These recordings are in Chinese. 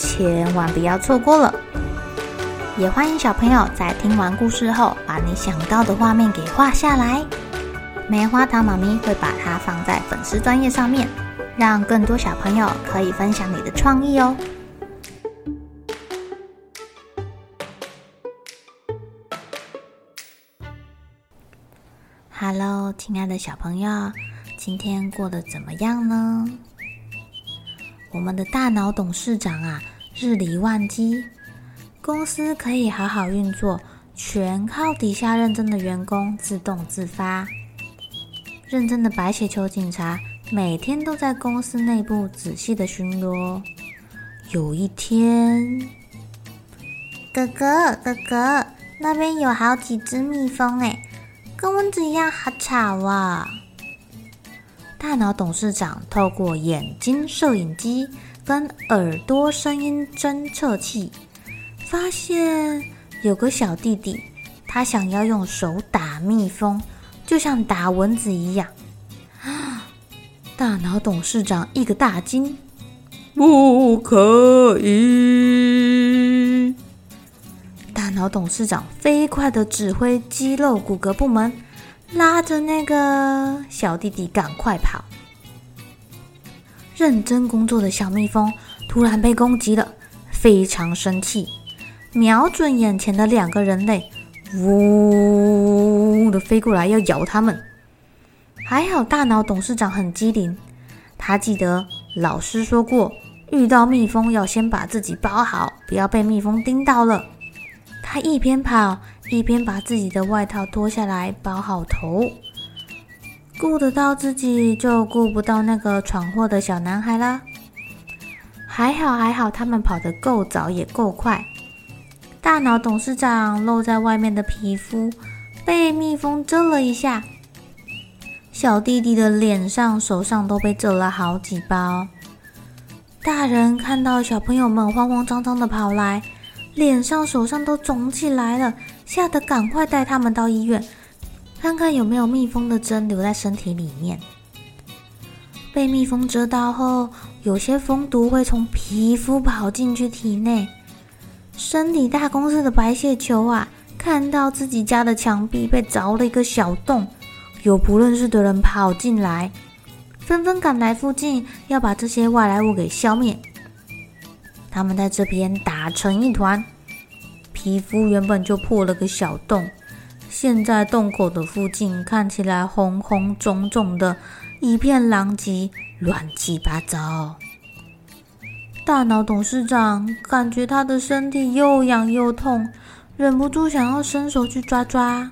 千万不要错过了！也欢迎小朋友在听完故事后，把你想到的画面给画下来。棉花糖妈咪会把它放在粉丝专页上面，让更多小朋友可以分享你的创意哦。Hello，亲爱的小朋友，今天过得怎么样呢？我们的大脑董事长啊，日理万机，公司可以好好运作，全靠底下认真的员工自动自发。认真的白血球警察每天都在公司内部仔细的巡逻。有一天，哥哥哥哥，那边有好几只蜜蜂哎，跟蚊子一样，好吵啊！大脑董事长透过眼睛摄影机跟耳朵声音侦测器，发现有个小弟弟，他想要用手打蜜蜂，就像打蚊子一样。大脑董事长一个大惊，不可以！大脑董事长飞快的指挥肌肉骨骼部门。拉着那个小弟弟赶快跑！认真工作的小蜜蜂突然被攻击了，非常生气，瞄准眼前的两个人类，呜的飞过来要咬他们。还好大脑董事长很机灵，他记得老师说过，遇到蜜蜂要先把自己包好，不要被蜜蜂叮到了。他一边跑。一边把自己的外套脱下来包好头，顾得到自己就顾不到那个闯祸的小男孩啦。还好还好，他们跑得够早也够快。大脑董事长露在外面的皮肤被蜜蜂蛰了一下，小弟弟的脸上、手上都被蛰了好几包。大人看到小朋友们慌慌张张的跑来。脸上、手上都肿起来了，吓得赶快带他们到医院，看看有没有蜜蜂的针留在身体里面。被蜜蜂蛰到后，有些蜂毒会从皮肤跑进去体内。身体大公司的白血球啊，看到自己家的墙壁被凿了一个小洞，有不认识的人跑进来，纷纷赶来附近，要把这些外来物给消灭。他们在这边打成一团，皮肤原本就破了个小洞，现在洞口的附近看起来红红肿肿的，一片狼藉，乱七八糟。大脑董事长感觉他的身体又痒又痛，忍不住想要伸手去抓抓。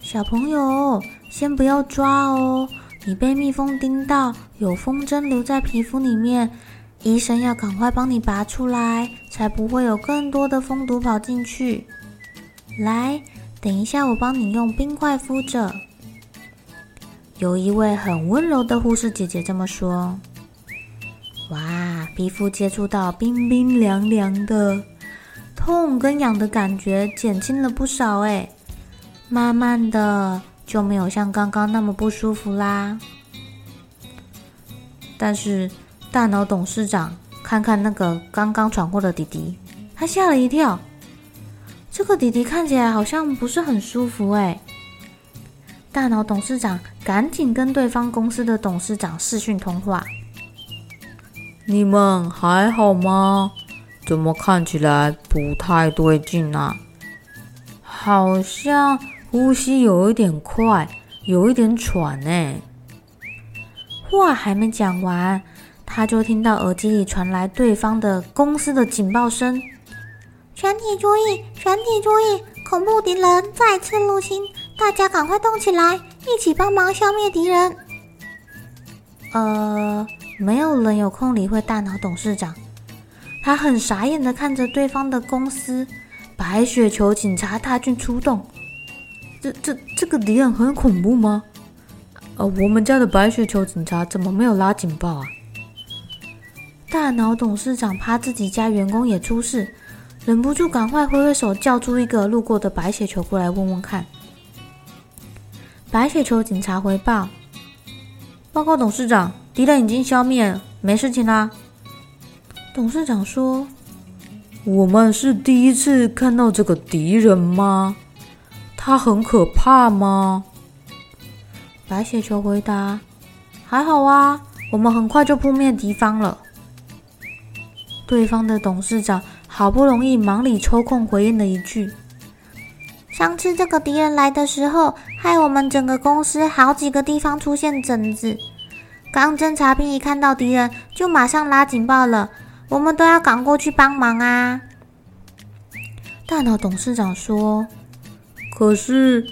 小朋友，先不要抓哦，你被蜜蜂叮到，有蜂针留在皮肤里面。医生要赶快帮你拔出来，才不会有更多的蜂毒跑进去。来，等一下，我帮你用冰块敷着。有一位很温柔的护士姐姐这么说。哇，皮肤接触到冰冰凉凉的，痛跟痒的感觉减轻了不少哎，慢慢的就没有像刚刚那么不舒服啦。但是。大脑董事长看看那个刚刚闯祸的弟弟，他吓了一跳。这个弟弟看起来好像不是很舒服哎。大脑董事长赶紧跟对方公司的董事长视讯通话：“你们还好吗？怎么看起来不太对劲啊？好像呼吸有一点快，有一点喘哎。”话还没讲完。他就听到耳机里传来对方的公司的警报声：“全体注意，全体注意，恐怖敌人再次入侵，大家赶快动起来，一起帮忙消灭敌人。”呃，没有人有空理会大脑董事长，他很傻眼的看着对方的公司白雪球警察大军出动。这这这个敌人很恐怖吗？呃，我们家的白雪球警察怎么没有拉警报啊？大脑董事长怕自己家员工也出事，忍不住赶快挥挥手叫出一个路过的白血球过来问问看。白血球警察回报：报告董事长，敌人已经消灭，没事情啦。董事长说：“我们是第一次看到这个敌人吗？他很可怕吗？”白血球回答：“还好啊，我们很快就扑灭敌方了。”对方的董事长好不容易忙里抽空回应了一句：“上次这个敌人来的时候，害我们整个公司好几个地方出现疹子。刚侦察兵一看到敌人，就马上拉警报了。”我们都要赶过去帮忙啊！大脑董事长说：“可是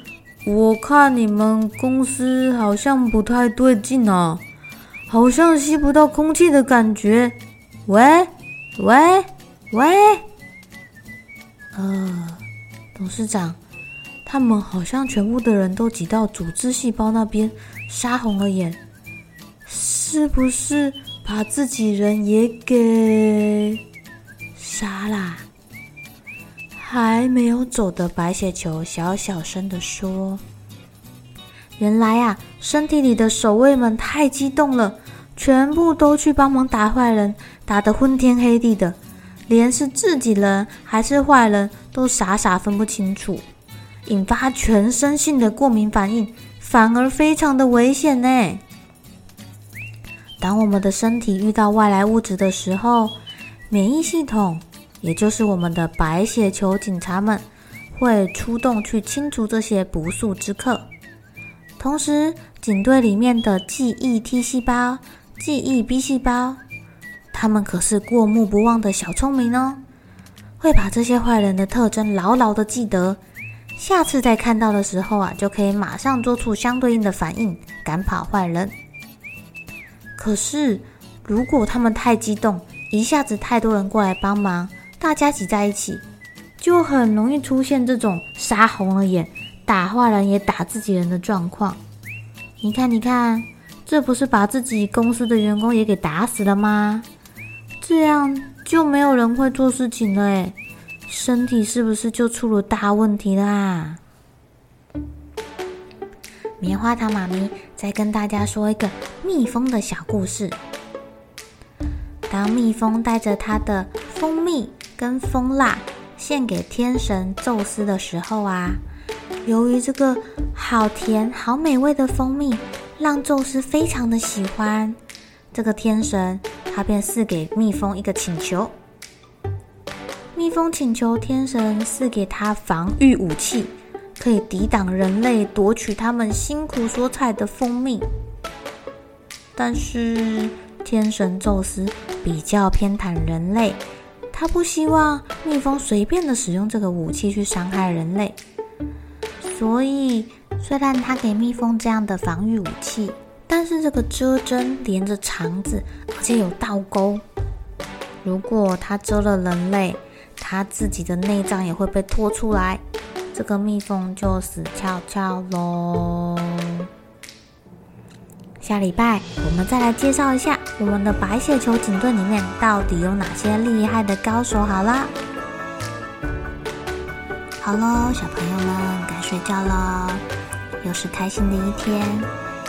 我看你们公司好像不太对劲啊，好像吸不到空气的感觉。”喂喂喂！呃，董事长，他们好像全部的人都挤到组织细胞那边，杀红了眼，是不是？把自己人也给杀啦！还没有走的白血球小小声的说：“原来啊，身体里的守卫们太激动了，全部都去帮忙打坏人，打得昏天黑地的，连是自己人还是坏人都傻傻分不清楚，引发全身性的过敏反应，反而非常的危险呢。”当我们的身体遇到外来物质的时候，免疫系统，也就是我们的白血球警察们，会出动去清除这些不速之客。同时，警队里面的记忆 T 细胞、记忆 B 细胞，他们可是过目不忘的小聪明哦，会把这些坏人的特征牢牢的记得，下次再看到的时候啊，就可以马上做出相对应的反应，赶跑坏人。可是，如果他们太激动，一下子太多人过来帮忙，大家挤在一起，就很容易出现这种杀红了眼、打坏人也打自己人的状况。你看，你看，这不是把自己公司的员工也给打死了吗？这样就没有人会做事情了，诶，身体是不是就出了大问题啦？棉花糖妈咪再跟大家说一个蜜蜂的小故事。当蜜蜂带着它的蜂蜜跟蜂蜡献给天神宙斯的时候啊，由于这个好甜、好美味的蜂蜜让宙斯非常的喜欢，这个天神他便赐给蜜蜂一个请求。蜜蜂请求天神赐给他防御武器。可以抵挡人类夺取他们辛苦所采的蜂蜜，但是天神宙斯比较偏袒人类，他不希望蜜蜂随便的使用这个武器去伤害人类，所以虽然他给蜜蜂这样的防御武器，但是这个蜇针连着肠子，而且有倒钩，如果它蜇了人类，它自己的内脏也会被拖出来。这个蜜蜂就死翘翘喽。下礼拜我们再来介绍一下我们的白血球警队里面到底有哪些厉害的高手。好啦，好喽，小朋友们该睡觉了，又是开心的一天，